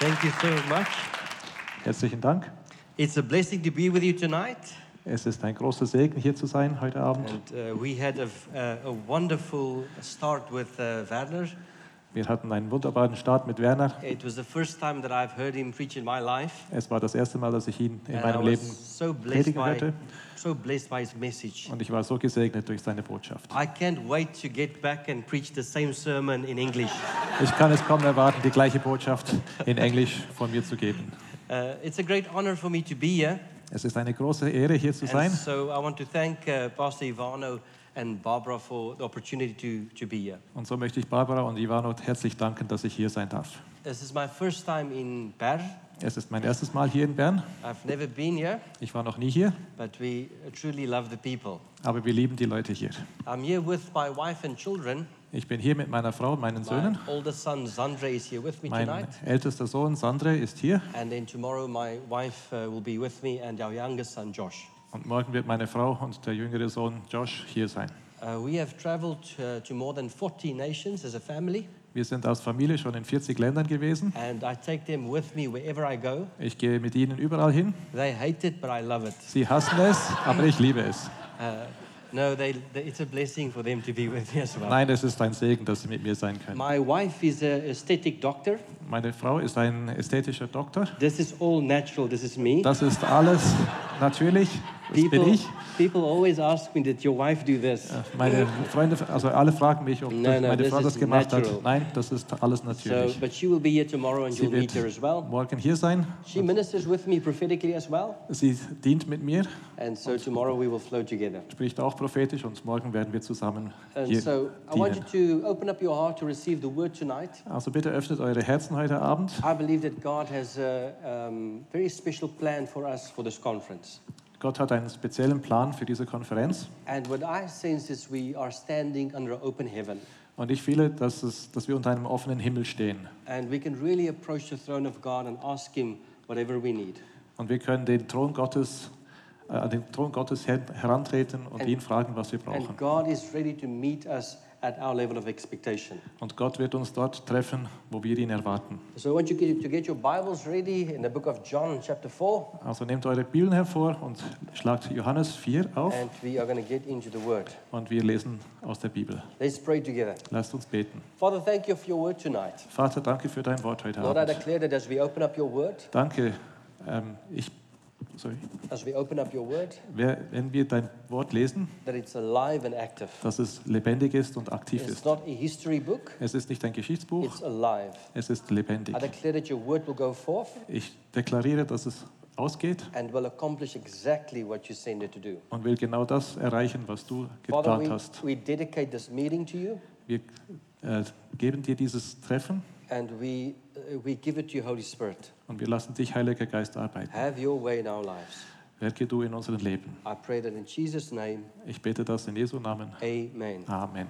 Thank you so much. Herzlichen Dank. It's a blessing to be with you tonight. Es ist ein großer Segen, hier zu sein heute Abend. And uh, we had a, uh, a wonderful start with uh, Werner. Wir hatten einen wunderbaren Start mit Werner. It was the first time that I've heard him preach in my life. Es war das erste Mal, dass ich ihn in And meinem Leben so predigen hörte. so. Und ich war so gesegnet durch seine Botschaft. I can't wait to get back and preach the same sermon in English. Ich kann es kaum erwarten, die gleiche Botschaft in Englisch von mir zu geben. Uh, it's a great honor for me to be here. Es ist eine große Ehre, hier zu sein. And so I want to thank uh, Pastor Ivano and Barbara for the opportunity to, to be here. Und so möchte ich Barbara und Ivano herzlich danken, dass ich hier sein darf. This is my first time in Bern. Es ist mein erstes Mal hier in Bern. I've never been here, Ich war noch nie hier, but we truly love the people. aber wir lieben die Leute hier. I'm here with my wife and children. Ich bin hier mit meiner Frau und meinen My Söhnen. oldest son Zandre is here with me Mein tonight. ältester Sohn Sandre ist hier And then tomorrow my wife uh, will be with me and our youngest son Josh. Und morgen wird meine Frau und der jüngere Sohn Josh hier sein. Uh, we have traveled uh, to more than 40 nations as a family, Wir sind als Familie schon in 40 Ländern gewesen. and I take them with me wherever I go. Ich gehe mit ihnen überall hin. They hate it, but I love it. Sie hassen es, aber ich liebe es. Uh, no, they, they, it's a blessing for them to be with me as well. Nein, es ist ein Segen, dass sie mit mir sein können. My wife is an aesthetic doctor. Meine Frau ist ein ästhetischer Doktor. This is all natural. This is me. Das ist alles natürlich. Das bin People, ich. people always ask me, did your wife do this? Meine Freunde, also alle fragen mich, ob No, no, meine Frau das gemacht natural. hat. Nein, das ist alles So, natürlich. but she will be here tomorrow and Sie you'll meet her wird as well. morgen hier sein. She ministers with me prophetically as well. Sie dient mit mir, And so tomorrow we will flow together. spricht auch prophetisch und morgen werden wir zusammen And hier so I want you dienen. to open up your heart to receive the word tonight. Also bitte öffnet eure Herzen heute Abend. I believe that God has a um, very special plan for us for this conference. Gott hat einen speziellen Plan für diese Konferenz. And what I sense is we are standing under open heaven. Und ich fühle, dass, es, dass wir unter einem offenen Himmel stehen. And we can really approach the throne of God and ask Him whatever we need. Und wir können den Thron Gottes, äh, an den Thron Gottes her herantreten und And- ihn fragen, was wir brauchen. And God is ready to meet us at our level of expectation. Und Gott wird uns dort treffen, wo wir ihn erwarten. So I want you to get your Bibles ready in the book of John, chapter 4, Also nehmt eure Bibeln hervor und schlagt Johannes 4 auf and we are going to get into the Word. und wir lesen aus der Bibel. Let's pray together. Lasst uns beten. Father, thank you for your Word tonight. Vater, danke für dein Wort heute Lord, I Abend. declare that as we open up your Word, Danke. Ähm, ich, sorry. as we open up your Word, wenn wir dein Wort lesen, that it's alive and active. dass es lebendig ist und aktiv It's ist. not a history book, Es ist nicht ein Geschichtsbuch, it's alive. es ist lebendig. I declare that your Word will go forth Ich deklariere, dass es ausgeht and will accomplish exactly what you send it to do. und will genau das erreichen, was du Father, geplant we, hast. we dedicate this meeting to you Wir äh, geben dir dieses Treffen and we, we give it to you, Holy Spirit. und wir lassen dich, Heiliger Geist, arbeiten. Have your way in our lives. Werke du in unserem Leben. I pray that in Jesus' name, Ich bete das in Jesu Namen. amen. Amen.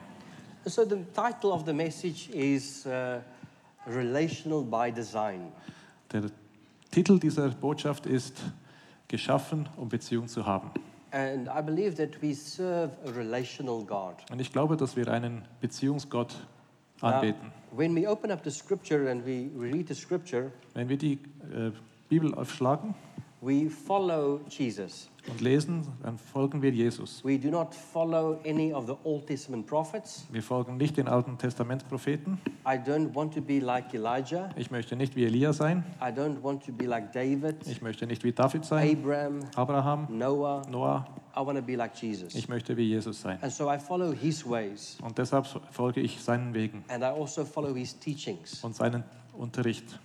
So, the title of the message is uh, Relational by Design. Der Titel dieser Botschaft ist Geschaffen, um Beziehung zu haben. And I believe that we serve a relational God. Und ich glaube, dass wir einen Beziehungsgott Now, anbeten. when we open up the scripture and we read the scripture, Wenn wir die äh, Bibel aufschlagen we follow Jesus. und lesen, dann folgen wir Jesus. We do not follow any of the Old Testament prophets. Wir folgen nicht den Alten Testamentspropheten. I don't want to be like Elijah. Ich möchte nicht wie Elia sein. I don't want to be like David, Ich möchte nicht wie David sein, Abraham, Abraham, Noah. Noah. I want to be like Jesus. Ich möchte wie Jesus sein. And so I follow his ways. Und deshalb folge ich seinen Wegen And I also follow his teachings. und seinen Unterricht.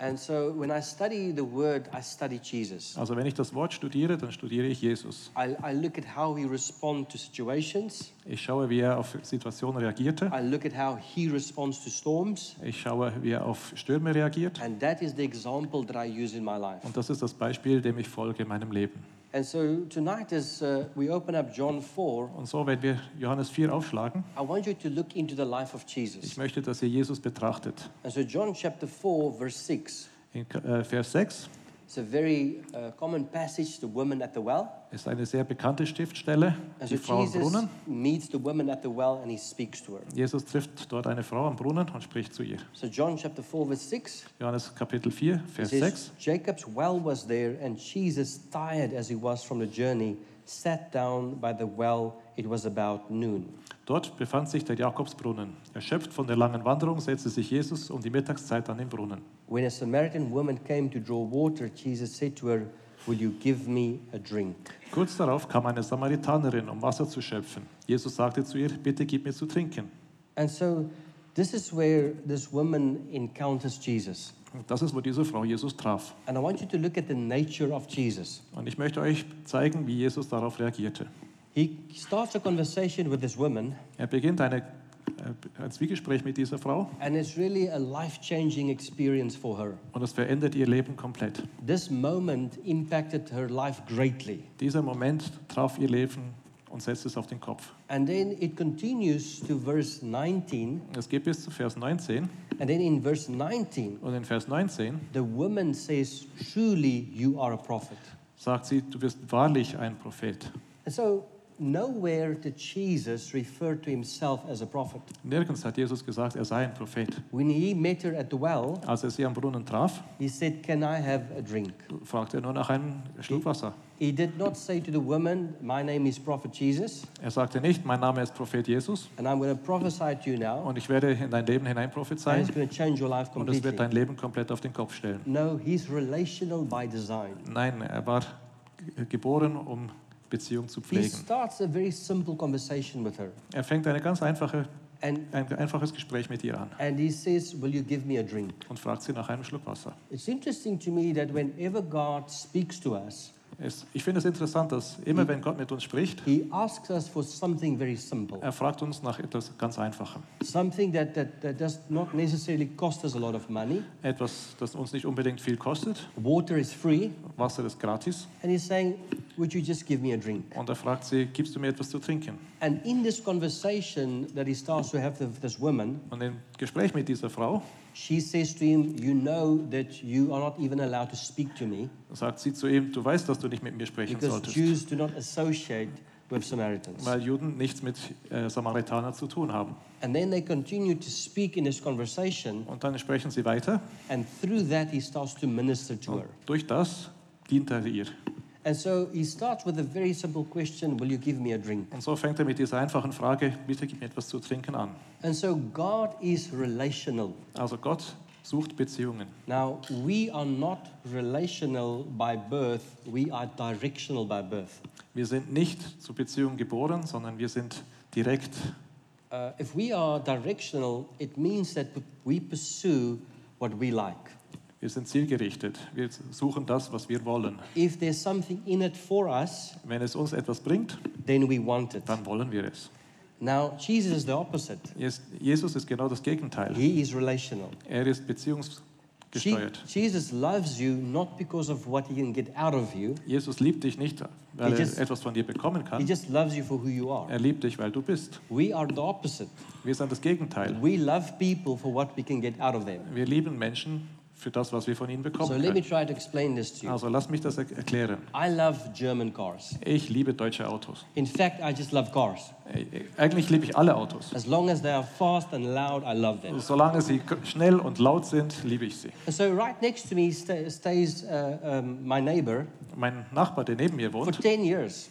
And so when I study the word, I study Jesus. Also wenn ich das Wort studiere, dann studiere ich Jesus. I, I look at how he responds to situations. Ich schaue, wie er auf Situationen reagierte. I look at how he responds to storms. Ich schaue, wie er auf Stürme reagiert. And that is the example that I use in my life. Und das ist das Beispiel, dem ich folge in meinem Leben. And so tonight, as uh, we open up John 4, Und so, wenn wir Johannes 4 aufschlagen, I want you to look into the life of ich Jesus. möchte, dass ihr Jesus betrachtet. And so, John chapter 4, verse 6, In äh, Vers 6, It's a very uh, common passage, the woman at the well. Ist eine sehr bekannte Stiftstelle, And so die Frau am Jesus Brunnen. meets the woman at the well and he speaks to her. Jesus trifft dort eine Frau am Brunnen und spricht zu ihr. So John chapter 4 verse 6 Johannes Kapitel 4, it Vers says 6. Jacob's well was there and Jesus tired as he was from the journey sat down by the well it was about noon. Dort befand sich der Jakobsbrunnen. Erschöpft von der langen Wanderung setzte sich Jesus um die Mittagszeit an den Brunnen. When a Samaritan woman came to draw water Jesus said to her will you give me a drink? Kurz darauf kam eine Samaritanerin, um Wasser zu schöpfen. Jesus sagte zu ihr, bitte gib mir zu trinken. And so this is where this woman encounters Jesus. Und das ist, wo diese Frau Jesus traf. And I want you to look at the nature of Jesus. Und ich möchte euch zeigen, wie Jesus darauf reagierte. He starts a conversation with this woman, Er beginnt eine, ein Zwiegespräch mit dieser Frau and it's really a life changing experience for her. und es verändert ihr Leben komplett. This moment impacted her life greatly. Dieser Moment traf ihr Leben und setzte es auf den Kopf. And then it continues to verse 19, Es geht bis zu Vers 19 and then in verse 19, und in Vers 19 the woman says, Truly you are a prophet. sagt sie, du bist wahrlich ein Prophet. And so, nowhere did Jesus refer to himself as a prophet. Nirgends hat Jesus gesagt, er sei ein Prophet. When he met her at the well, Als er sie am Brunnen traf, he said, Can I have a drink? fragte er nur nach einem Schluck Wasser. He did not say to the woman, My name is Prophet Jesus, Er sagte nicht, mein Name ist Prophet Jesus and I'm going to prophesy to you now, und ich werde in dein Leben hinein and prophezeien it's going to change your life und es wird completely. dein Leben komplett auf den Kopf stellen. No, he's relational by design. Nein, er war geboren, um Beziehung zu pflegen. Er fängt eine ganz einfache, and, ein einfaches Gespräch mit ihr an says, Will you give me a drink? und fragt sie nach einem Schluck Wasser. It's interesting to me that whenever God speaks to us, Es, ich finde es interessant, dass immer wenn Gott mit uns spricht, he asks us for something very simple, er fragt uns nach etwas ganz Einfachem. something that, that, that does not necessarily cost us a lot of money. Etwas, das uns nicht unbedingt viel kostet. Water is free, Wasser ist gratis. and he's saying, Would you just give me a drink? Und er fragt sie, gibst du mir etwas zu trinken? And in this conversation that he starts to have with this woman, Und im Gespräch mit dieser Frau she says to him, You know that you are not even allowed to speak to me sagt sie zu ihm, du weißt, dass du nicht mit mir sprechen because solltest, Jews do not associate with Samaritans. weil Juden nichts mit äh, Samaritanern zu tun haben. And then they continue to speak in this conversation, Und dann sprechen sie weiter. and through that, he starts to minister to her. Durch das dient er ihr. And so he starts with a very simple question Will you give me a drink? Und so fängt er mit dieser einfachen Frage, bitte gib mir etwas zu trinken an. And so God is relational. Also Gott sucht Beziehungen. Now, we are not relational by birth, we are directional by birth. Wir sind nicht zu Beziehungen geboren, sondern wir sind direkt. Uh, if we are directional, it means that we pursue what we like. Wir sind zielgerichtet. Wir suchen das, was wir wollen. If there's something in it for us, Wenn es uns etwas bringt, then we want it. dann wollen wir es. Now, Jesus is the opposite. Jes- Jesus ist genau das Gegenteil. He is relational. Er ist beziehungsgesteuert. Jesus loves you not because of what he can get out of you, Jesus liebt dich nicht, weil He er just- etwas von dir bekommen he kann. just loves you for who you are. Er liebt dich, weil du bist. We are the opposite. Wir sind das Gegenteil. We love people for what we can get out of them. Wir lieben Menschen für das, was wir von ihnen So bekommen let me try to explain this to you. Also lass mich das er- erklären. I love German cars. Ich liebe deutsche Autos. In fact, I just love cars. Eigentlich liebe ich alle Autos. As long as they are fast and loud, I love them. Solange sie schnell und laut sind, liebe ich sie. And so right next to me sta- stays uh, um, my neighbor Mein Nachbar, der neben mir for wohnt, 10 years.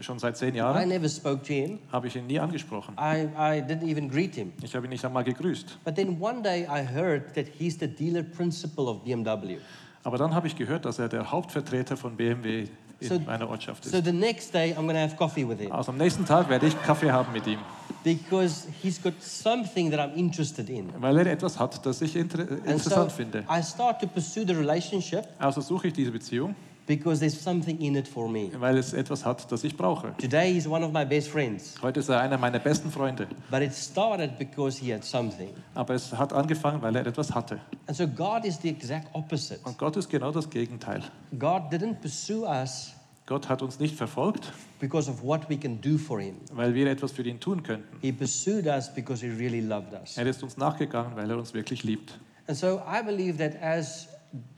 Schon seit zehn I Jahren, never spoke to him. habe ich ihn nie angesprochen. I, I didn't even greet him. Ich habe ihn nicht einmal gegrüßt. But then one day I heard that he's the dealer principal of BMW. Aber dann habe ich gehört, dass er der Hauptvertreter von BMW in So- meiner Ortschaft So ist. the next day I'm going to have coffee with him Also am nächsten Tag werde ich Kaffee haben mit ihm, because he's got something that I'm interested in. weil er etwas hat, das ich inter And so interessant finde. I start to pursue the relationship Also suche ich diese Beziehung, because there's something in it for me. weil es etwas hat, das ich brauche. Today he's one of my best friends, Heute ist er einer meiner besten Freunde, but it started because he had something. aber es hat angefangen, weil er etwas hatte. And so God is the exact opposite. Und Gott ist genau das Gegenteil. God didn't pursue us Gott hat uns nicht verfolgt, because of what we can do for him. weil wir etwas für ihn tun könnten. He pursued us because he really loved us. Er ist uns nachgegangen, weil er uns wirklich liebt. And so I believe that as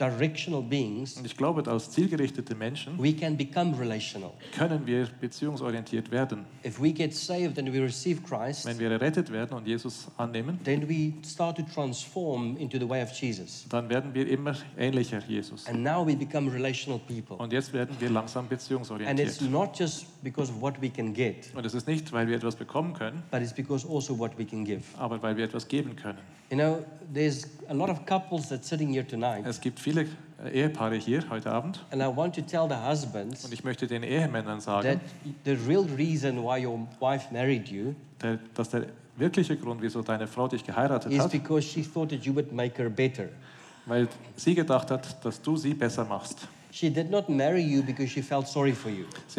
directional beings, Und ich glaube, als zielgerichtete Menschen we can become relational. können wir beziehungsorientiert werden. If we get saved and we receive Christ, Wenn wir errettet werden und Jesus annehmen, then we start to transform into the way of Jesus. dann werden wir immer ähnlicher Jesus. And now we become relational people. Und jetzt werden wir langsam And it's beziehungsorientiert. not just because of what we can get, Und es ist nicht, weil wir etwas bekommen können, but it's because also what we can give. aber weil wir etwas geben können. You know, there's a lot of couples that's sitting here tonight, Es gibt viele äh, Ehepaare hier heute Abend and I want to tell the husbands und ich möchte den Ehemännern sagen, that the real reason why your wife married you dass der wirkliche Grund, wieso deine Frau dich geheiratet is hat, because she thought that you would make her better. weil sie gedacht hat, dass du sie besser machst. Sie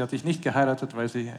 hat dich nicht geheiratet, weil sie, äh,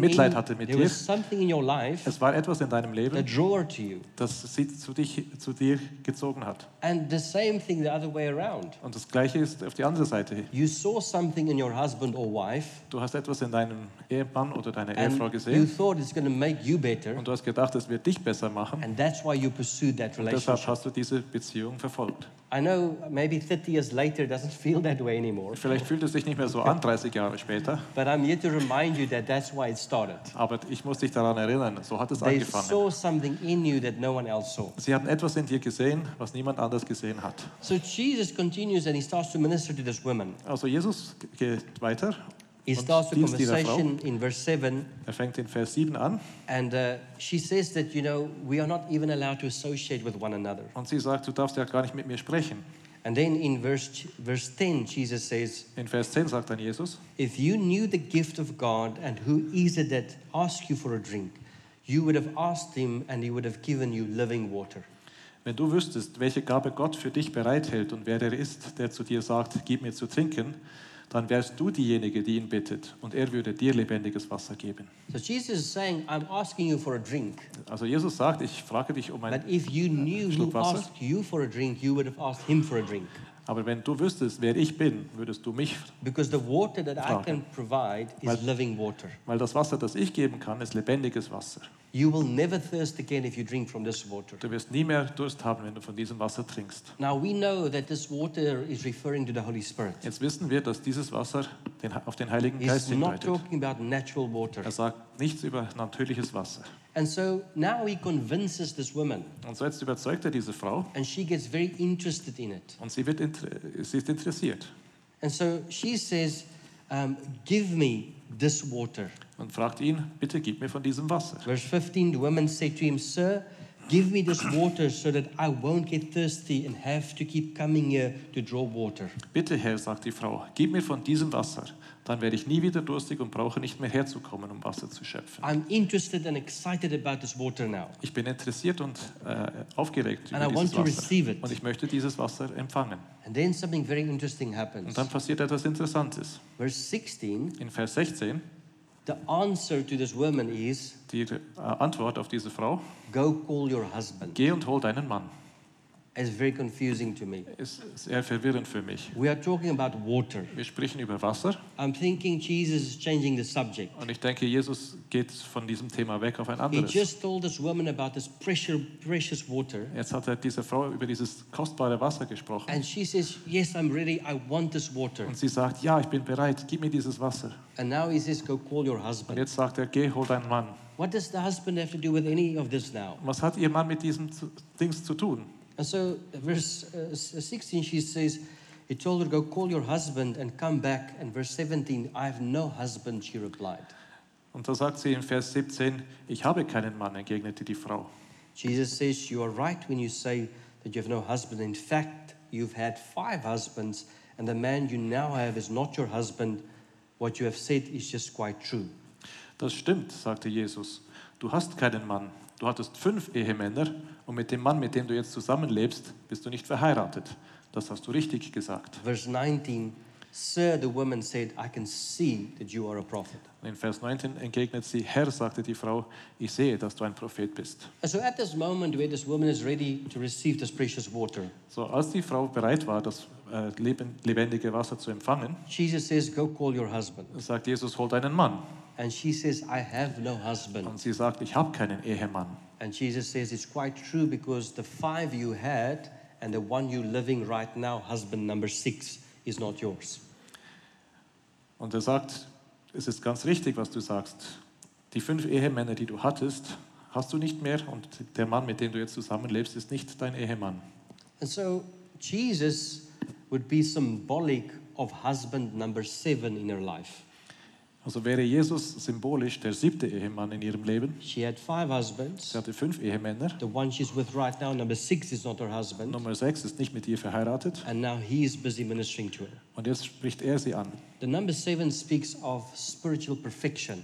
Mitleid hatte mit there dir. was something in your life es war etwas in deinem that Leben, das sie zu, dich, zu dir gezogen hat. And the same thing the other way around. Und das Gleiche ist auf die andere Seite. You saw something in your husband or wife Du hast etwas in deinem Ehemann oder deiner and Ehefrau you gesehen thought it's going to make you better und du hast gedacht, es wird dich besser machen. and that's why you pursued that Deshalb hast du diese Beziehung verfolgt. I know maybe 30 years later doesn't feel that way anymore, Vielleicht fühlt es sich nicht mehr so an, 30 Jahre später, but I'm here to remind you that that's why it started. aber ich muss dich daran erinnern, so hat es They angefangen. saw something in you that no one else saw. Sie hatten etwas in dir gesehen, was niemand anders gesehen hat. So Jesus continues and he starts to minister to this woman. Also Jesus geht weiter He starts the conversation in verse 7 Er fängt in Vers 7 an and uh, she says that, you know, we are not even allowed to associate with one another. und sie sagt, du darfst ja gar nicht mit mir sprechen. And then in verse, verse 10, Jesus says, In Vers 10 sagt dann Jesus, If you knew the gift of God and who is it that asks you for a drink, you would have asked him and he would have given you living water. wenn du wüsstest, welche Gabe Gott für dich bereithält und wer er ist, der zu dir sagt, gib mir zu trinken, dann wärst du diejenige, die ihn bittet und er würde dir lebendiges Wasser geben. So Jesus is saying, I'm asking you for a drink. Also Jesus sagt, ich frage dich um But ein, if you knew who Schluck Wasser. asked you for a drink, you would have asked him for a drink. Aber wenn du wüsstest, wer ich bin, würdest du mich, Because the water that I can provide is Weil- living water. weil das Wasser, das ich geben kann, ist lebendiges Wasser. You will never thirst again if you drink from this water. Du wirst nie mehr Durst haben, wenn du von diesem Wasser trinkst. Now we know that this water is referring to the Holy Spirit. Jetzt wissen wir, dass dieses Wasser den, auf den Heiligen Geist He's not talking about natural water. Er sagt nichts über natürliches Wasser. And so now he convinces this woman, Und so jetzt überzeugt er diese Frau and she gets very interested in it. und sie, wird sie ist interessiert And so she says, um, Give me this water. und fragt ihn, bitte gib mir von diesem Wasser. Verse 15 the woman said to him, Sir, give me this water so that I won't get thirsty and have to keep coming here to draw water. Bitte Herr, sagt die Frau, gib mir von diesem Wasser, dann werde ich nie wieder durstig und brauche nicht mehr herzukommen, um Wasser zu schöpfen. I'm interested and excited about this water now. Ich bin interessiert und äh, aufgeregt And über I want dieses to Wasser receive it. und ich möchte dieses Wasser empfangen. And then something very interesting happens. Und dann passiert etwas Interessantes. Verse 16 In Vers 16, the answer to this woman is, die äh, Antwort auf diese Frau, Go call your husband. geh und hol deinen Mann. It's very confusing to me. Ist sehr verwirrend für mich. We are talking about water. Wir sprechen über Wasser I'm thinking Jesus is changing the subject. und ich denke, Jesus geht von diesem Thema weg auf ein He anderes. just told this woman about this precious, precious water. Jetzt hat er diese Frau über dieses kostbare Wasser gesprochen And she says, Yes, I'm ready. I want this water. und sie sagt, ja, ich bin bereit, gib mir dieses Wasser. And now he says, Go call your Und husband. jetzt sagt er, geh, hol deinen Mann. What does the husband have to do with any of this now? Was hat ihr Mann mit diesem Dings zu tun? And so, verse uh, 16, she says, He told her, Go call your husband and come back. And verse 17, I have no husband, she replied. Und da sagt sie in Vers 17, ich habe keinen Mann, entgegnete die Frau. Jesus says, You are right when you say that you have no husband. In fact, you've had five husbands, and the man you now have is not your husband. What you have said is just quite true. Das stimmt, sagte Jesus. Du hast keinen Mann. Du hattest fünf Ehemänner und mit dem Mann, mit dem du jetzt zusammenlebst, bist du nicht verheiratet. Das hast du richtig gesagt. Verse 19, Sir, the woman said, I can see that you are a prophet. Und in Vers 19 entgegnet sie, Herr, sagte die Frau, ich sehe, dass du ein Prophet bist. So at this moment where this woman is ready to receive this precious water, So, als die Frau bereit war, das äh, leben- lebendige Wasser zu empfangen, Jesus says, Go call your husband. sagt Jesus, hol deinen Mann. And she says, I have no husband. Und sie sagt, ich habe keinen Ehemann. And Jesus says, It's quite true because the five you had, and the one you're living right now, husband number six, is not yours. Und er sagt, es ist ganz richtig, was du sagst. Die fünf Ehemänner, die du hattest, hast du nicht mehr und der Mann, mit dem du jetzt zusammenlebst, ist nicht dein Ehemann. And so Jesus would be symbolic of husband number seven in her life. Also wäre Jesus symbolisch der siebte Ehemann in ihrem Leben. She had five husbands. Sie hatte fünf Ehemänner. The one she's with right now, number six, is not her husband. Nummer sechs ist nicht mit ihr verheiratet And now he is busy ministering to her. und jetzt spricht er sie an. The number seven speaks of spiritual perfection.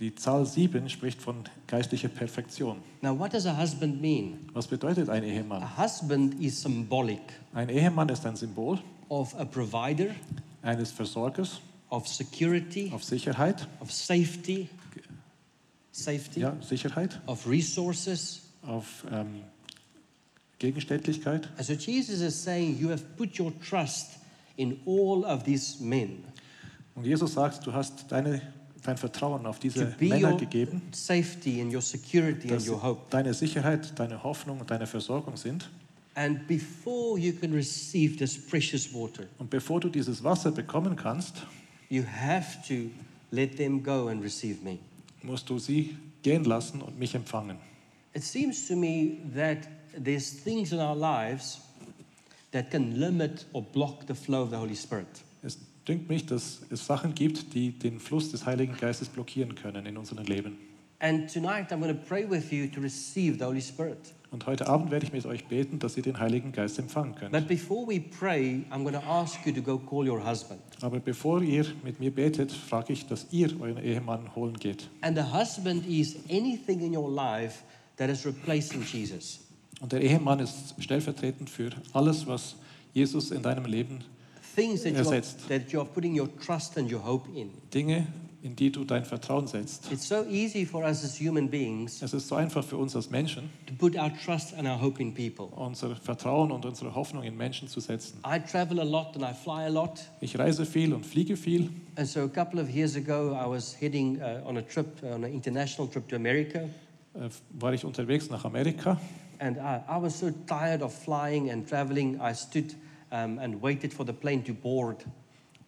Die Zahl sieben spricht von geistlicher Perfektion. Now, what does a husband mean? Was bedeutet ein Ehemann? A husband is symbolic Ein Ehemann ist ein Symbol of a provider, eines Versorgers of security, auf Sicherheit, of safety, safety, ja, Sicherheit, of resources. auf ähm, Gegenständlichkeit. And so Jesus is saying, You have put your trust in all of these men Und Jesus sagt, du hast deine, dein Vertrauen auf diese Männer your gegeben, safety and your security and your hope. deine Sicherheit, deine Hoffnung und deine Versorgung sind. And before you can receive this precious water, Und bevor du dieses Wasser bekommen kannst, you have to let them go and receive me. musst du sie gehen lassen und mich empfangen. It seems to me that there's things in our lives that can limit or block the flow of the Holy Spirit. Es dünkt mich, dass es Sachen gibt, die den Fluss des Heiligen Geistes blockieren können in unserem Leben. And tonight I'm going to pray with you to receive the Holy Spirit. Und heute Abend werde ich mit euch beten, dass ihr den Heiligen Geist empfangen könnt. But before we pray, I'm going to ask you to go call your husband. Aber bevor ihr mit mir betet, frage ich, dass ihr euren Ehemann holen geht. And the husband is anything in your life that is replacing Jesus. Und der Ehemann ist stellvertretend für alles, was Jesus in deinem Leben, Things that you, are, Ersetzt. that you are putting your trust and your hope in. Dinge, in die du dein Vertrauen setzt. It's so easy for us as human beings Es ist so einfach für uns als Menschen, to put our trust and our hope in people. unser Vertrauen und unsere Hoffnung in Menschen zu setzen. I travel a lot and I fly a lot. Ich reise viel und fliege viel. And so a couple of years ago, I was heading uh, on a trip, on an international trip to America. Äh, War ich unterwegs nach Amerika And I, I was so tired of flying and traveling, I stood um, and waited for the plane to board.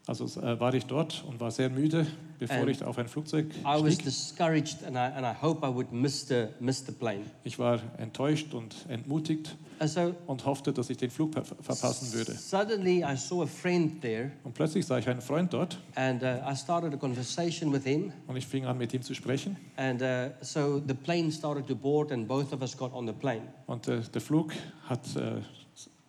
Also äh, war ich dort und war sehr müde, bevor And ich auf ein Flugzeug I was stieg. discouraged and I, and I hope I would miss the, miss the plane. Ich war enttäuscht und entmutigt so und hoffte, dass ich den Flug ver verpassen würde. suddenly I saw a friend there Und plötzlich sah ich einen Freund dort and uh, I started a conversation with him. und ich fing an, mit ihm zu sprechen. And uh, so the plane started to board and both of us got on the plane. Und äh, der Flug hat, äh,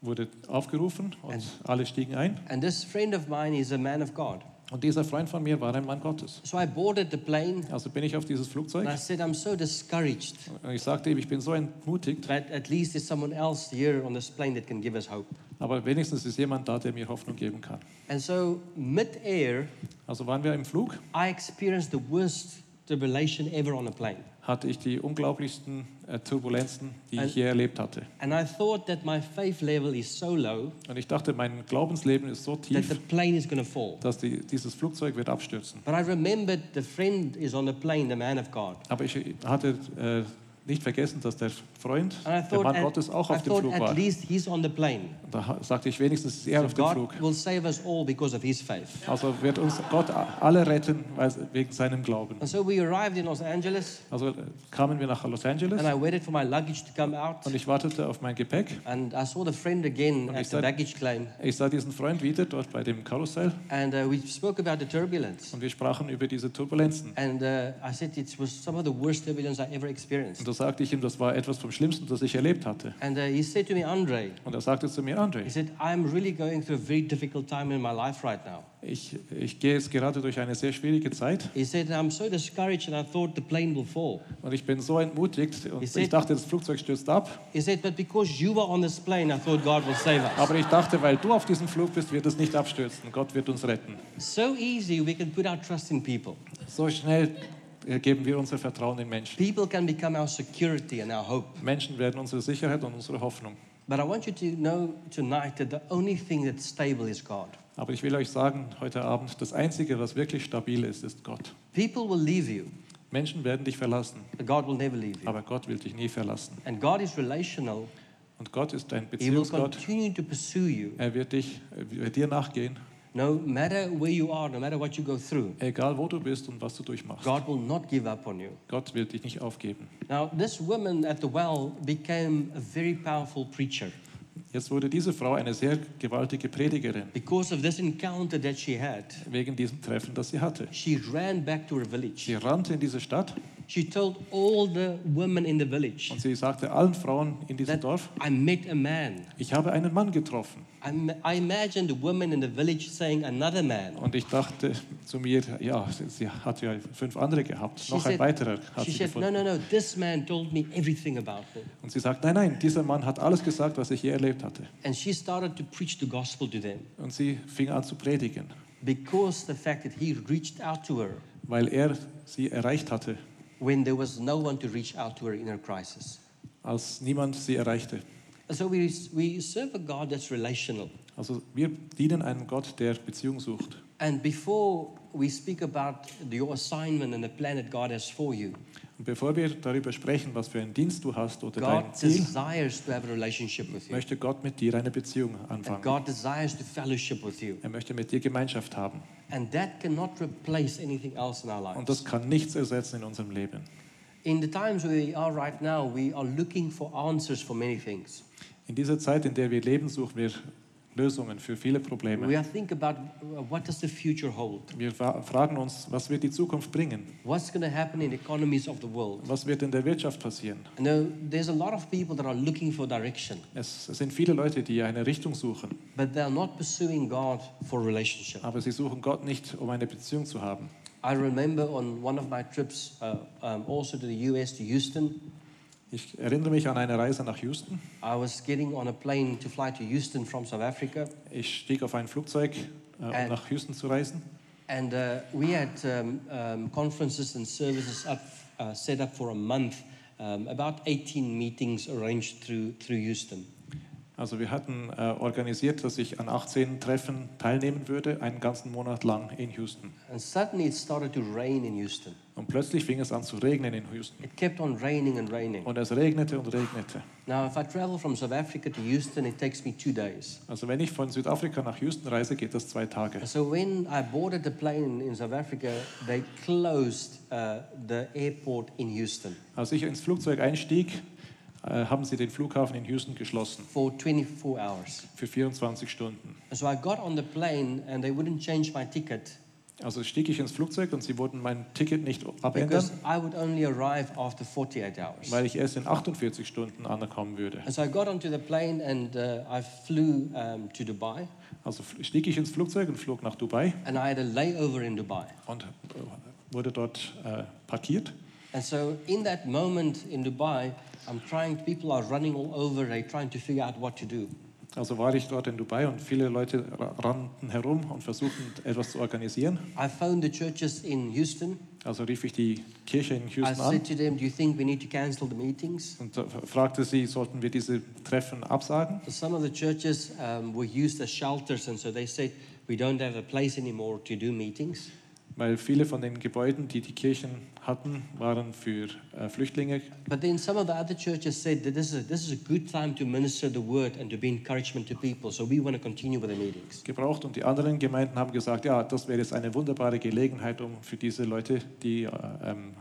wurde aufgerufen und alle stiegen ein. And this friend of mine is a man of God. Und dieser Freund von mir war ein Mann Gottes. So I boarded the plane Also bin ich auf dieses Flugzeug and I said, I'm so discouraged. und ich sagte ihm, ich bin so entmutigt, But at least there's someone else here on this plane that can give us hope. aber wenigstens ist jemand da, der mir Hoffnung geben kann. And so, mid-air, Also waren wir im Flug, I experienced the worst tribulation ever on a plane. hatte ich die unglaublichsten äh, Turbulenzen, die And- ich je erlebt hatte. And I thought that my faith level is so low Und ich dachte, mein Glaubensleben ist so that tief, the plane is going to fall. dass die, dieses Flugzeug wird abstürzen. But I remembered the friend is on the plane, the man of God. Aber ich hatte äh, nicht vergessen, dass der Freund, I der thought, Mann Gottes, auch I auf dem thought Flug war. Und Da sagte ich, wenigstens ist er So auf dem God Flug. Also wird uns Gott alle retten, wegen seinem Glauben. And so we arrived in Los Angeles Also äh, kamen wir nach Los Angeles and I waited for my luggage to come out. und ich wartete auf mein Gepäck. And I saw the friend again Und at ich the baggage claim. Ich sah diesen Freund wieder dort bei dem Karussell And uh, we spoke about the turbulence. und wir sprachen über diese Turbulenzen. And uh, I said it was some of the worst turbulence I ever experienced. Sagte ich ihm, das war etwas vom Schlimmsten, das ich erlebt hatte. And uh, he said to me, Andre, Und er sagte zu mir, he André, said, I'm really going through a very difficult time in my life right now. ich, ich gehe jetzt gerade durch eine sehr schwierige Zeit He said, I'm so discouraged and I thought the plane will fall. und ich bin so entmutigt und He said- ich dachte, das Flugzeug stürzt ab. He said, but because you were on this plane, I thought God will save us. Aber ich dachte, weil du auf diesem Flug bist, wird es nicht abstürzen. Gott wird uns retten. So easy we can put our trust in people. So schnell geben wir unser Vertrauen in Menschen. People can become our security and our hope. Menschen werden unsere Sicherheit und unsere Hoffnung. But I want you to know tonight that the only thing that's stable is God. Aber ich will euch sagen, heute Abend, das Einzige, was wirklich stabil ist, ist Gott. People will leave you, Menschen werden dich verlassen, but God will never leave you. aber Gott will dich nie verlassen. And God is relational, Und Gott ist ein He will Beziehungsgott. continue to pursue you. Er wird, dich, er wird dir nachgehen, No matter where you are, no matter what you go through, egal wo du bist und was du durchmachst. God will not give up on you. Gott wird dich nicht aufgeben. Now, this woman at the well became a very powerful preacher Jetzt wurde diese Frau eine sehr gewaltige Predigerin because of this encounter that she had. wegen diesem Treffen, das sie hatte. She ran back to her village. Sie rannte in diese Stadt She told all the women in the village und sie sagte allen Frauen in diesem Dorf, I met a man. ich habe einen Mann getroffen. I, m- I imagine the women in the village saying, Another man. Und ich dachte zu mir, ja, sie hat ja fünf andere gehabt. She Noch ein said- weiterer hat She sie said, No, gefunden. no, no, this man told me everything about me. Und sie sagt, nein, nein, dieser Mann hat alles gesagt, was ich je erlebt hatte. And she started to preach the gospel to them Und sie fing an zu predigen, because the fact that he reached out to her weil er sie erreicht hatte, when there was no one to reach out to her in her crisis. als niemand sie erreichte. So we, we serve a God that's relational. Also wir dienen einem Gott, der Beziehung sucht. And before we speak about your assignment and the plan that God has for you, Und bevor wir darüber sprechen, was für einen Dienst du hast oder dein God Ziel, desires to have a relationship with you. möchte Gott mit dir eine Beziehung And anfangen. God desires to fellowship with you. Er möchte mit dir Gemeinschaft haben. And that cannot replace anything else in our Und das lives. kann nichts ersetzen in unserem Leben. In the times where we are right now, we are looking for answers for many things. In dieser Zeit, in der wir leben, suchen wir Lösungen für viele Probleme. We are think about uh, what does the future hold? Wir fra- fragen uns, was wird die Zukunft bringen? What's going to happen in the economies of the world? Was wird in der Wirtschaft passieren? I know there's a lot of people that are looking for direction, Es, sind viele Leute, die eine Richtung suchen, but they're not pursuing God for relationship. aber sie suchen Gott nicht, um eine Beziehung zu haben. I remember on one of my trips, uh, um, also to the US, to Houston, Ich erinnere mich an eine Reise nach Houston. I was getting on a plane to fly to Houston from South Africa, Ich stieg auf ein Flugzeug, äh, um And- nach Houston zu reisen. and uh, we had um, um, conferences and services up, uh, set up for a month, um, about 18 meetings arranged through, through Houston. Also wir hatten äh, organisiert, dass ich an 18 Treffen teilnehmen würde, einen ganzen Monat lang in Houston. And suddenly it started to rain in Houston. Und plötzlich fing es an zu regnen in Houston. It kept on raining and raining. Und es regnete und regnete. Now, if I travel from South Africa to Houston, it takes me two days. Also wenn ich von Südafrika nach Houston reise, geht das zwei Tage. So when I boarded the plane in South Africa, they closed uh, the airport in Houston Als ich ins Flugzeug einstieg, haben sie den Flughafen in Houston geschlossen for 24 hours. für 24 Stunden. So I got on the plane and they wouldn't change my ticket Also stieg ich ins Flugzeug und sie wollten mein Ticket nicht abändern, because I would only arrive after 48 hours. weil ich erst in 48 Stunden ankommen würde. And so I got onto the plane and uh, I flew um, to Dubai Also stieg ich ins Flugzeug und flog nach Dubai and I had a layover in Dubai. und äh, wurde dort äh, parkiert. And so in that moment in Dubai, I'm trying, people are running all over, they're trying to figure out what to do. Also war ich dort in Dubai und viele Leute rannten herum und versuchten etwas zu organisieren. I phoned the churches in Houston. Also rief ich die Kirche in I Houston an said to them, Do you think we need to cancel the meetings? und äh, fragte sie, sollten wir diese Treffen absagen? Some of the churches um, were used as shelters, and so they said, We don't have a place anymore to do meetings. Weil viele von den Gebäuden, die die Kirchen hatten, waren für äh, Flüchtlinge. But then some of the other churches said that this is, a, this is a good time to minister the word and to be encouragement to people, so we want to continue with the meetings. gebraucht und die anderen Gemeinden haben gesagt, ja, das wäre jetzt eine wunderbare Gelegenheit, um für diese Leute, die äh, ähm,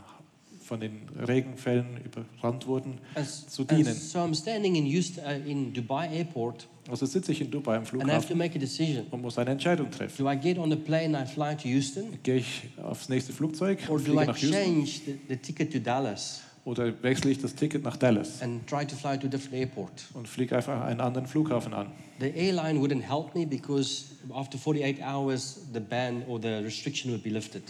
von den Regenfällen überrannt wurden, As, zu dienen. so I'm standing in, Houston, uh, in Dubai airport Also sitze ich in Dubai am and I have to Flughafen make a decision. und muss eine Entscheidung treffen. Do I get on the plane and I fly to Houston? Gehe ich aufs nächste Flugzeug Or und do fliege I nach Houston change the, the ticket to Dallas oder wechsle ich das Ticket nach Dallas and try to fly to a different airport? und fliege einfach einen anderen Flughafen an. The airline wouldn't help me because after 48 hours, the ban or the restriction would be lifted.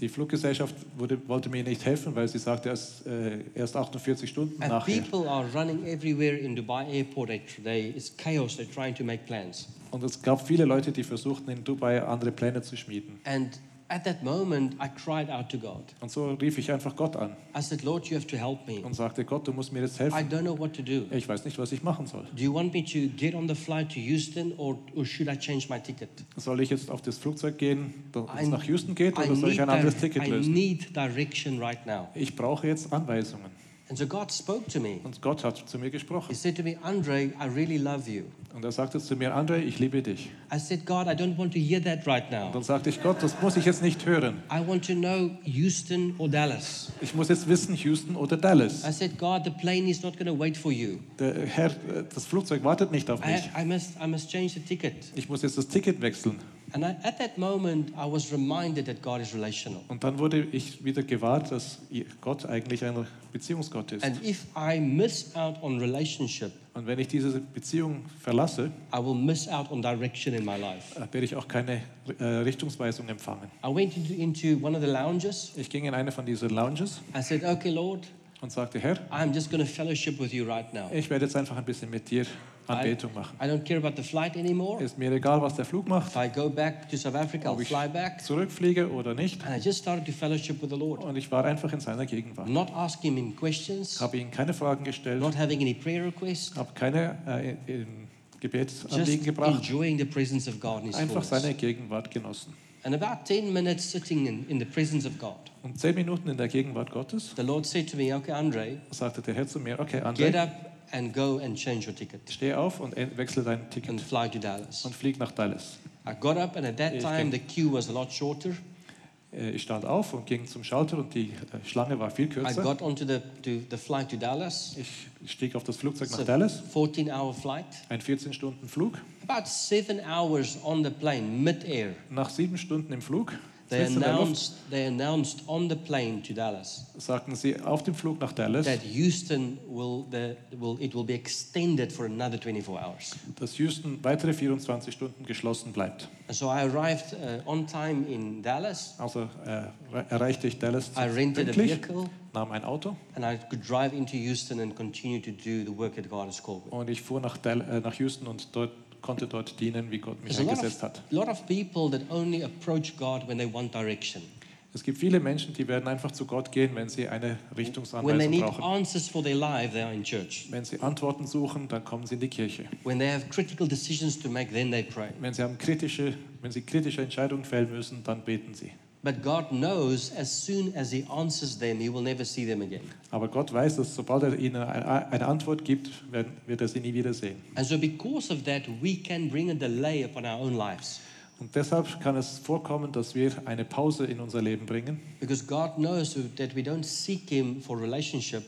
Die Fluggesellschaft wurde, wollte mir nicht helfen, weil sie sagte, erst, äh, erst 48 Stunden And nachher. people are running everywhere in Dubai airport. They, they, it's chaos. They're trying to make plans. Und es gab viele Leute, die versuchten in Dubai andere Pläne zu schmieden. And at that moment, I cried out to God. Und so rief ich einfach Gott an I said, Lord, you have to help me. und sagte, Gott, du musst mir jetzt I helfen. don't know what to do. Ich weiß nicht, was ich machen soll. Do you want me to get on the flight to Houston or, or should I change my ticket? Soll ich jetzt auf das Flugzeug gehen, das I- nach Houston geht, I oder soll ich ein anderes Ticket I lösen? need direction right now. Ich brauche jetzt Anweisungen. And so God spoke to me. Und Gott hat zu mir He gesprochen. said to me, Andre, I really love you. Und er sagte zu mir, André, ich liebe dich. I said, God, I don't want to hear that right Und now. dann sagte ich, Gott, das muss ich jetzt nicht hören. I want to know Houston or Dallas. Ich muss jetzt wissen, Houston oder Dallas. I said, God, the plane is not going to wait for you. Der Herr, äh, das Flugzeug wartet nicht auf I, mich. I, must, I must change the ticket. Ich muss jetzt das Ticket wechseln. And I, at that moment, I was reminded that God is relational. Und dann wurde ich wieder gewahrt, dass Gott eigentlich ein Beziehungsgott ist. And if I miss out on relationship, Und wenn ich diese Beziehung verlasse, I will miss out on direction in my life. äh, werde ich auch keine äh, Richtungsweisung empfangen. I went into, into one of the lounges. Ich ging in eine von diesen Lounges I said, Okay, Lord, und sagte, Herr, I'm just going to fellowship with you right now. ich werde jetzt einfach ein bisschen mit dir Anbetung machen. I don't care about the flight anymore. Ist mir egal, was der Flug macht, If I go back to South Africa, I'll ob ich fly back. zurückfliege oder nicht. And I just started to fellowship with the Lord, Und ich war einfach in seiner Gegenwart. not asking him questions, Habe ihm keine Fragen gestellt, not having any prayer requests, habe keine äh, in Gebetsanliegen gebracht, enjoying the presence of God in His einfach seine Gegenwart genossen. And about 10 minutes sitting in, in the presence of God, Und zehn Minuten in der Gegenwart Gottes the Lord said to me, Okay, Andre, sagte der Herr zu mir, okay, get André, up and go and change your ticket steh auf und en- wechsle dein and Ticket fly to Dallas. und flieg nach Dallas. I got up, and at that Ich time, ging- the queue was a lot shorter. Äh, Ich stand auf und ging zum Schalter und die äh, Schlange war viel I kürzer. got onto the, to the flight to Dallas. Ich stieg auf das Flugzeug It's nach Dallas, 14 hour flight. ein 14-Stunden-Flug. About seven hours on the plane, mid-air. Nach sieben Stunden im Flug, They announced, they announced on the plane to Dallas sagten sie auf dem Flug nach Dallas, that Houston will, the, will, it will be extended for another 24 hours. dass Houston weitere 24 Stunden geschlossen bleibt. And so I arrived uh, on time in Dallas. Also äh, erreichte ich Dallas I rented a pünktlich, vehicle nahm ein Auto and I could drive into Houston and continue to do the work that God has called me. und ich fuhr nach, Dal äh, nach Houston und dort, konnte dort dienen, wie Gott mich eingesetzt hat. lot of people that only approach God when they want direction. Es gibt viele Menschen, die werden einfach zu Gott gehen, wenn sie eine Richtungsanweisung need brauchen. answers for their life, they are in church. Wenn sie Antworten suchen, dann kommen sie in die Kirche. When they have critical decisions to make, then they pray. Wenn sie, haben kritische, wenn sie kritische Entscheidungen fällen müssen, dann beten sie. But God knows as soon as He answers them, He will never see them again. Aber Gott weiß, dass sobald er ihnen eine Antwort gibt, wird er sie nie wiedersehen. And so, because of that, we can bring a delay upon our own lives. Und deshalb kann es vorkommen, dass wir eine Pause in unser Leben bringen, Because God knows that we don't seek Him for relationship,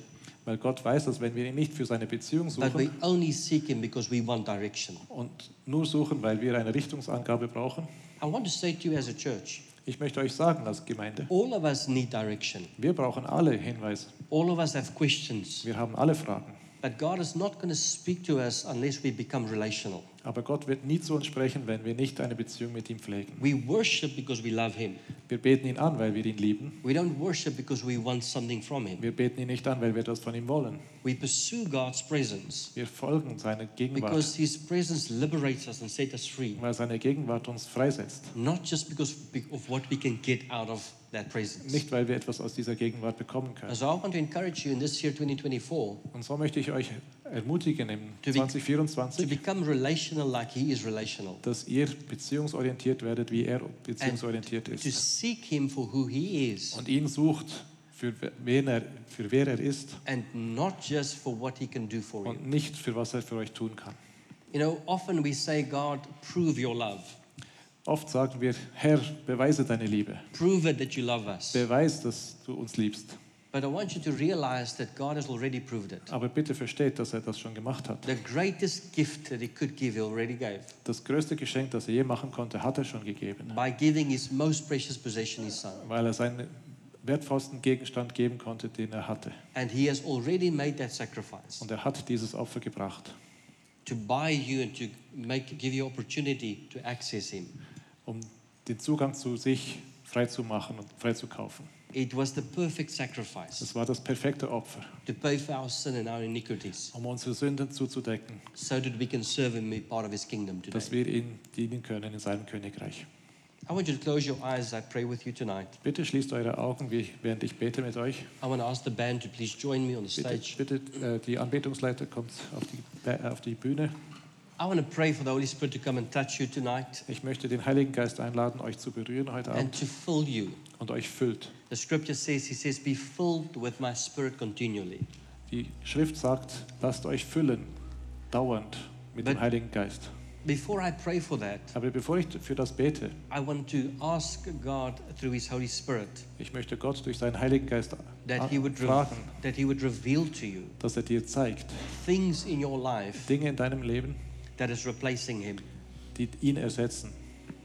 weil Gott weiß, dass wenn wir ihn nicht für seine Beziehung but we suchen only seek Him because we want direction. und nur suchen, weil wir eine Richtungsangabe brauchen, I want to say to you as a church, ich möchte euch sagen als Gemeinde, all of us need direction. wir brauchen alle Hinweise. All of us have questions. Wir haben alle Fragen. But God is not going to speak to us unless we become relational. Aber Gott wird nie zu uns sprechen, wenn wir nicht eine Beziehung mit ihm pflegen. We worship because we love Him. Wir beten ihn an, weil wir ihn lieben. We don't worship because we want something from Him. Wir beten ihn nicht an, weil wir das von ihm wollen. We pursue God's presence Wir folgen seiner Gegenwart, because His presence liberates us and sets us free. weil seine Gegenwart uns freisetzt. Not just because of what we can get out of that presence. Nicht, weil wir etwas aus dieser Gegenwart bekommen können. And so I want to encourage you in this year 2024 Und so möchte ich euch ermutigen im To be- to 2024, become relational like He is relational. dass ihr beziehungsorientiert werdet, wie er beziehungsorientiert ist. Und ihn sucht, für wen er, für wer er ist und nicht für was er für euch tun kann. You know, often we say, God, prove your love. Oft sagen wir, Herr, beweise deine Liebe. Prove it that you love us. Beweis, dass du uns liebst. But I want you to realize that God has already proved it. Aber bitte versteht, dass er das schon gemacht hat. The greatest gift that He could give, He already gave Das größte Geschenk, das er je machen konnte, hat er schon gegeben. by giving His most precious possession, His Son. Weil er seinen wertvollsten Gegenstand geben konnte, den er hatte. And He has already made that sacrifice Und er hat dieses Opfer gebracht, to buy you and to make, give you opportunity to access Him. um den Zugang zu sich frei zu machen und frei zu kaufen. It was the perfect sacrifice Das war das perfekte Opfer, to pay for our sin and our iniquities um unsere Sünden zuzudecken, so that we can serve Him and be part of His kingdom dass today. wir ihm dienen können in seinem Königreich. I want you to close your eyes I pray with you tonight. Bitte schließt eure Augen, während ich bete mit euch. I want to ask the band to please join me on the Bitte, stage. bitte äh, die Anbetungsleiter kommt auf die, auf die Bühne. I want to pray for the Holy Spirit to come and touch you tonight Ich möchte den Heiligen Geist einladen, euch zu berühren heute and Abend to fill you. und euch füllt. The scripture says, He says, Be filled with my spirit continually. Die Schrift sagt, lasst euch füllen, dauernd mit dem Heiligen Geist. Before I pray for that, Aber bevor ich für das bete, I want to ask God through His Holy Spirit ich möchte Gott durch seinen Heiligen Geist that He would, fragen, that He would reveal to you dass er dir zeigt, things in your life Dinge in deinem Leben, that is replacing Him, die ihn ersetzen.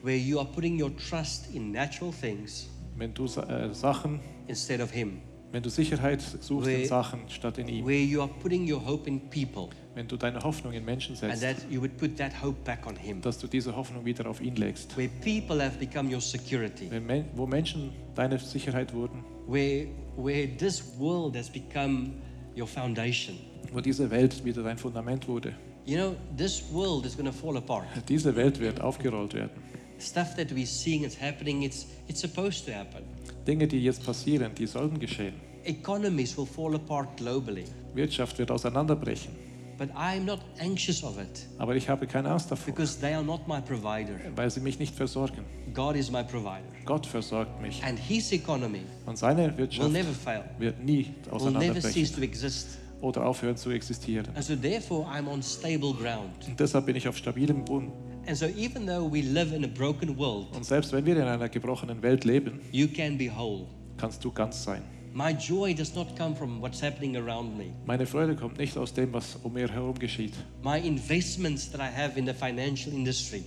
where you are putting your trust in natural things Wenn du äh, Sachen, instead of Him, wenn du Sicherheit suchst in Where- Sachen statt in ihm, where you are putting your hope in people, wenn du deine Hoffnung in Menschen and setzt, that you would put that hope back on Him, dass du diese Hoffnung wieder auf ihn legst. where people have become your security, Wenn, Men- wo Menschen deine Sicherheit wurden, where, where this world has become your foundation. wo diese Welt wieder dein Fundament wurde. You know, this world is going to fall apart. Diese Welt wird aufgerollt werden. Stuff that we're seeing is happening, it's, it's supposed to happen. Dinge, die jetzt passieren, die sollten geschehen. Economies will fall apart globally, Wirtschaft wird auseinanderbrechen. but I'm not anxious of it Aber ich habe keine Angst davor, because they are not my provider. weil sie mich nicht versorgen. God is my provider. Gott versorgt mich. And His economy Und seine will Wirtschaft never fail, wird nie will never auseinanderbrechen cease to exist. oder aufhören zu existieren. And so, therefore, I'm on stable ground. Und deshalb bin ich auf stabilem Boden. And so, even though we live in a broken world, Und selbst wenn wir in einer gebrochenen Welt leben, you can be whole. kannst du ganz sein. My joy does not come from what's happening around me. Meine Freude kommt nicht aus dem, was um mir herum geschieht. My investments that I have in the financial industry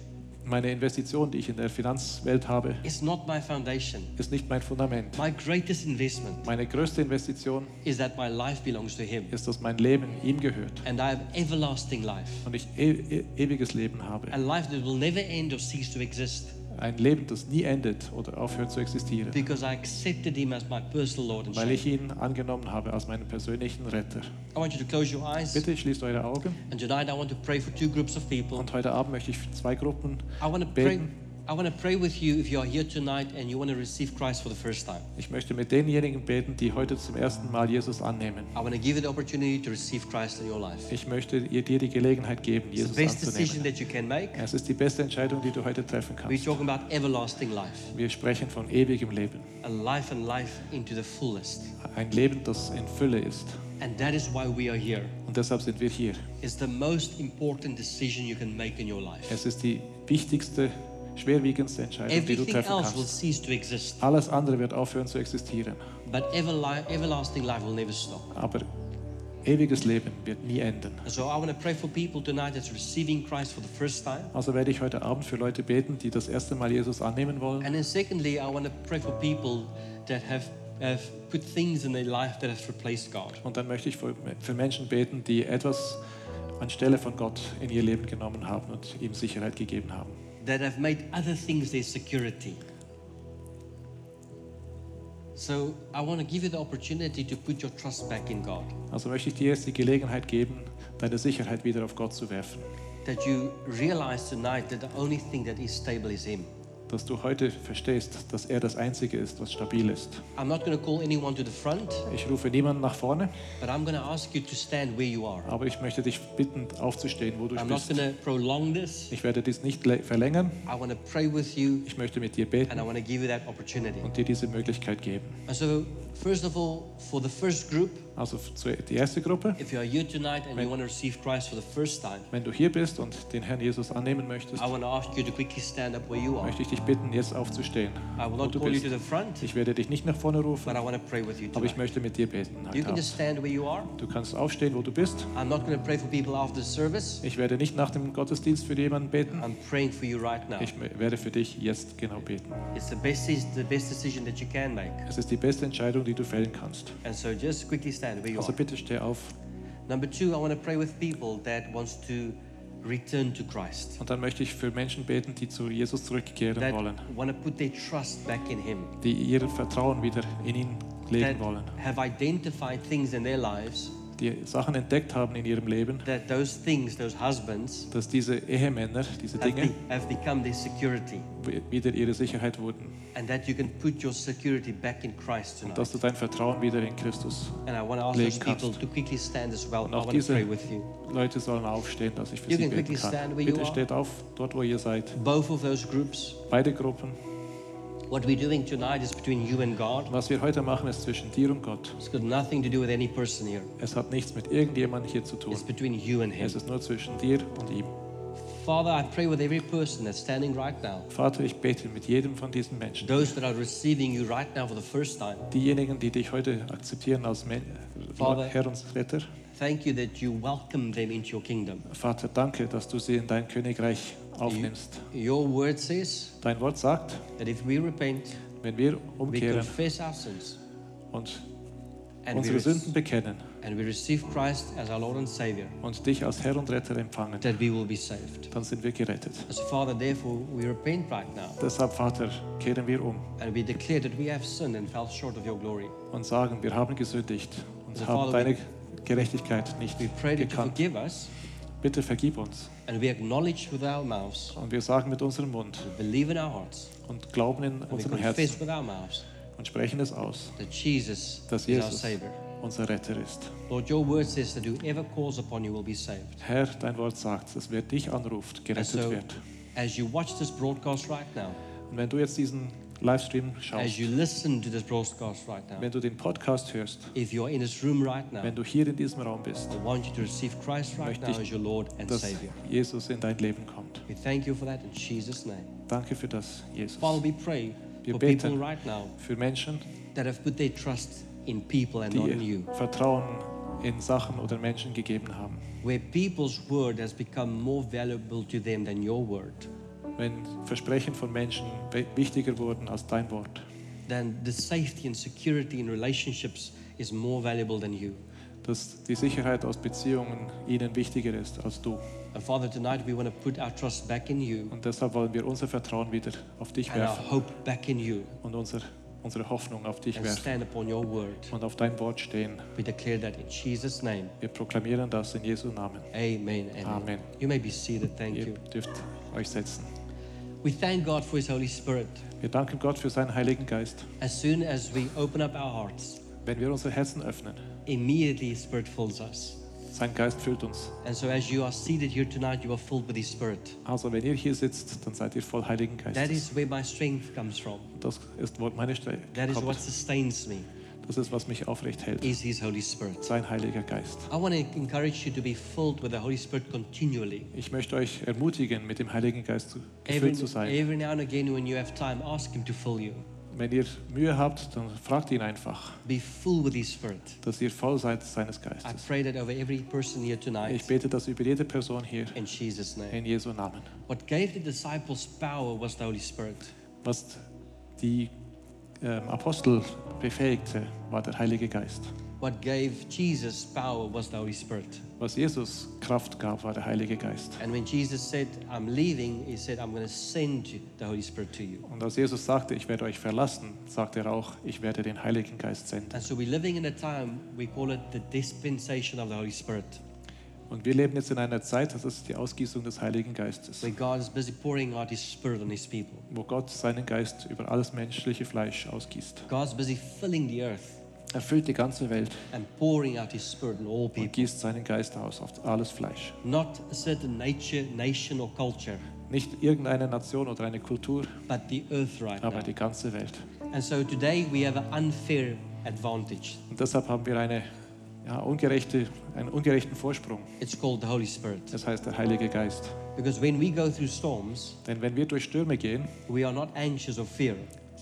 Meine Investition, die ich in der Finanzwelt habe, is not my foundation. ist nicht mein Fundament. My greatest investment Meine größte Investition is that my life belongs to Him ist, dass mein Leben ihm gehört and I have everlasting life. und ich e e ewiges Leben habe. A life that will never end or cease to exist Ein Leben, das nie endet oder aufhört zu existieren, because I accepted Him as my personal Lord and weil ich ihn angenommen habe als meinen persönlichen Retter. I want you to close your eyes. Bitte schließt eure Augen And tonight I want to pray for two groups of people. und heute Abend möchte ich für zwei Gruppen I want to beten. Pray with you if you are here tonight and you want to receive Christ for the first time. Ich möchte mit denjenigen beten, die heute zum ersten Mal Jesus annehmen. Ich möchte dir die Gelegenheit geben, It's the Jesus anzunehmen. that you can make. Es ist die beste Entscheidung, die du heute treffen We're kannst. talking about everlasting life, Wir sprechen von ewigem Leben. a life and life into the fullest. Ein Leben, das in Fülle ist. And that is why we are here. Und deshalb sind wir hier. It's the most important decision you can make in your life. Es ist die wichtigste, schwerwiegendste Entscheidung, die du Everything treffen else will kannst. cease to exist, Alles andere wird aufhören zu existieren. but everli- everlasting life will never stop. Aber ewiges Leben wird nie enden. And so I want to pray for people tonight that's receiving Christ for the first time. Also werde ich heute Abend für Leute beten, die das erste Mal Jesus annehmen wollen. And then secondly, I want to pray for people that have, have put things in their life that have replaced God. Und dann möchte ich für, für Menschen beten, die etwas anstelle von Gott in ihr Leben genommen haben und ihm Sicherheit gegeben haben. That have made other things their security. So I want to give you the opportunity to put your trust back in God. Also möchte ich dir jetzt die Gelegenheit geben, deine Sicherheit wieder auf Gott zu werfen. That you realize tonight that the only thing that is stable is Him. Dass du heute verstehst, dass er das Einzige ist, was stabil ist. I'm not going to call anyone to the front, Ich rufe niemanden nach vorne, but I'm going to ask you to stand where you are. aber ich möchte dich bitten, aufzustehen, wo du I'm not bist. going to prolong this. Ich werde dies nicht le- verlängern. I want to pray with you Ich möchte mit dir and beten I want to give you that opportunity. und dir diese Möglichkeit geben. And so, first of all, for the first group, Also die erste Gruppe, if you are here tonight and you want to receive Christ for the first time, wenn du hier bist und den Herrn Jesus annehmen möchtest, I want to ask you to quickly stand up where you are. möchte ich dich bitten, jetzt aufzustehen. I will not call you to the front, Ich werde dich nicht nach vorne rufen, but I want to pray with you aber ich möchte mit dir beten. You can just stand where you are. Du kannst aufstehen, wo du bist. I'm not going to pray for people after the service. Ich werde nicht nach dem Gottesdienst für jemanden beten. I'm praying for you right now. Ich werde für dich jetzt genau beten. It's the best, the best decision that you can make. Es ist die beste Entscheidung, die du fällen kannst. And so just quickly stand where you Also bitte steh auf. Number two, I want to pray with people that wants to return to Christ. Und dann möchte ich für Menschen beten, die zu Jesus zurückkehren That wollen, want to put their trust back in Him. die ihr Vertrauen wieder in ihn That legen wollen, have identified things in their lives die Sachen entdeckt haben in ihrem Leben, that those things, those husbands, dass diese Ehemänner, diese have, Dinge have become their security. wieder ihre Sicherheit wurden. And that you can put your security back in Christ Und dass du dein Vertrauen wieder in Christus. And I want to ask legen people kannst. to quickly stand as well. Und I auch to diese pray with you. Leute sollen aufstehen, dass ich für You sie beten kann. Bitte steht auf, dort wo ihr seid. Both of those groups, Beide Gruppen. What we're doing tonight is between you and God. Was wir heute machen, ist zwischen dir und Gott. It's got nothing to do with any person here. Es hat nichts mit irgendjemandem hier zu tun. It's between you and Him. Es ist nur zwischen dir und ihm. Father, I pray with every person that's standing right now, Vater, ich bete mit jedem von diesen Menschen. those that are receiving you right now for the first time. Diejenigen, die dich heute akzeptieren als Men Vater. Herr und Retter. Thank you that you welcome them into your kingdom. Vater, danke, dass du sie in dein Königreich aufnimmst. Your word says Dein Wort sagt, that if we repent, wenn wir we umkehren confess our sins, und and we, unsere Sünden bekennen and we receive Christ as our Lord and Savior, und dich als Herr und Retter empfangen, that we will be saved. dann sind wir gerettet. So, Father, therefore, we repent right now, Deshalb, Vater, kehren wir um and we declare that we have sinned and fell short of your glory. und sagen, wir haben gesündigt und haben deine Gerechtigkeit nicht We pray that you gekannt. Bitte vergib uns. and we acknowledge with our mouths, Und wir sagen mit unserem Mund und glauben in unserem Herzen with our mouths und sprechen es aus, that Jesus dass Jesus unser Retter ist. Herr, dein Wort sagt, dass wer dich anruft, gerettet wird. as you watch this broadcast right now, Und wenn du jetzt diesen Livestream as schaust, you listen to this broadcast right now, wenn du den Podcast hörst, if you're in this room right now, wenn du hier in diesem Raum bist, I want you to receive Christ right Möchte now ich, as your Lord and dass Savior. Jesus in dein Leben kommt. We thank you for that in Jesus' name. Danke für das, Jesus. Father, we pray Wir for beten. people right now Für Menschen, that have put their trust in people and not in die you. Vertrauen in Sachen oder Menschen gegeben haben. Where people's word has become more valuable to them than your word. Wenn Versprechen von Menschen wichtiger wurden als dein Wort. Then the safety and security in relationships is more valuable than you. Dass die Sicherheit aus Beziehungen ihnen wichtiger ist als du. And Father, tonight we want to put our trust back in you Und deshalb wollen wir unser Vertrauen wieder auf dich and our werfen hope back in you und unser, unsere Hoffnung auf dich werfen stand upon your word. und auf dein Wort stehen. Wir proklamieren das in Jesu Namen. Amen. Amen. Amen. You may be seated. Thank Ihr you. dürft euch setzen. We thank God for His Holy Spirit. Wir danken Gott für seinen Heiligen Geist. As soon as we open up our hearts, Wenn wir unsere Herzen öffnen, immediately His Spirit fills us. sein Geist füllt uns. And so, as you are seated here tonight, you are filled with His Spirit. Also wenn ihr hier sitzt, dann seid ihr voll Heiligen That Geistes. is where my strength comes from. Das ist, wo meine Stärke That is what sustains me. Das ist, was mich aufrecht hält. Is His Holy Spirit. Sein Heiliger Geist. I want to encourage you to be filled with the Holy Spirit continually. Ich möchte euch ermutigen, mit dem Heiligen Geist Every, gefüllt zu sein. every now and again, when you have time, ask Him to fill you. Wenn ihr Mühe habt, dann fragt ihn einfach, Be full with His Spirit. dass ihr voll seid seines I Geistes. pray that over every person here Ich tonight. bete das über jede Person hier In Jesus' name. in Jesu Namen. What gave the disciples power was the Holy Spirit. Was die Apostel befähigte, war der Heilige Geist. What gave Jesus power was the Holy Spirit. Was Jesus Kraft gab, war der Heilige Geist. And when Jesus said, I'm leaving, he said, I'm going to send you- the Holy Spirit to you. Und als Jesus sagte, ich werde euch verlassen, sagte er auch, ich werde den Heiligen Geist senden. And so we're living in a time, we call it the dispensation of the Holy Spirit, Und wir leben jetzt in einer Zeit, das ist die Ausgießung des Heiligen Geistes, where God is busy pouring out His Spirit on His people. wo Gott seinen Geist über alles menschliche Fleisch ausgießt. God's busy filling the earth Er füllt die ganze Welt and pouring out His Spirit on all und people. gießt seinen Geist aus auf alles Fleisch. Not a certain nature, nation, or culture, Nicht irgendeine Nation oder eine Kultur, but the earth right aber now. die ganze Welt. And so today we have an unfair advantage. Und deshalb haben wir eine, ja, ungerechte, einen ungerechten Vorsprung. It's called the Holy Spirit. Das heißt der Heilige Geist. Because when we go through storms, Denn wenn wir durch Stürme gehen, we are not anxious or fear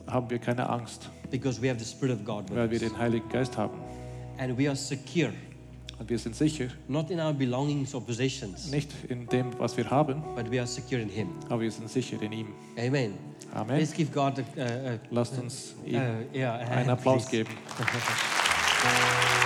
haben wir keine Angst, because we have the Spirit of God weil wir den Heiligen Geist haben. And we are secure, Und wir sind sicher, not in our belongings or possessions, nicht in dem, was wir haben, but we are secure in Him. aber wir sind sicher in ihm. Amen. Amen. Let's give God a, a, Lasst uns a, ihm a yeah, a einen Applaus please. geben.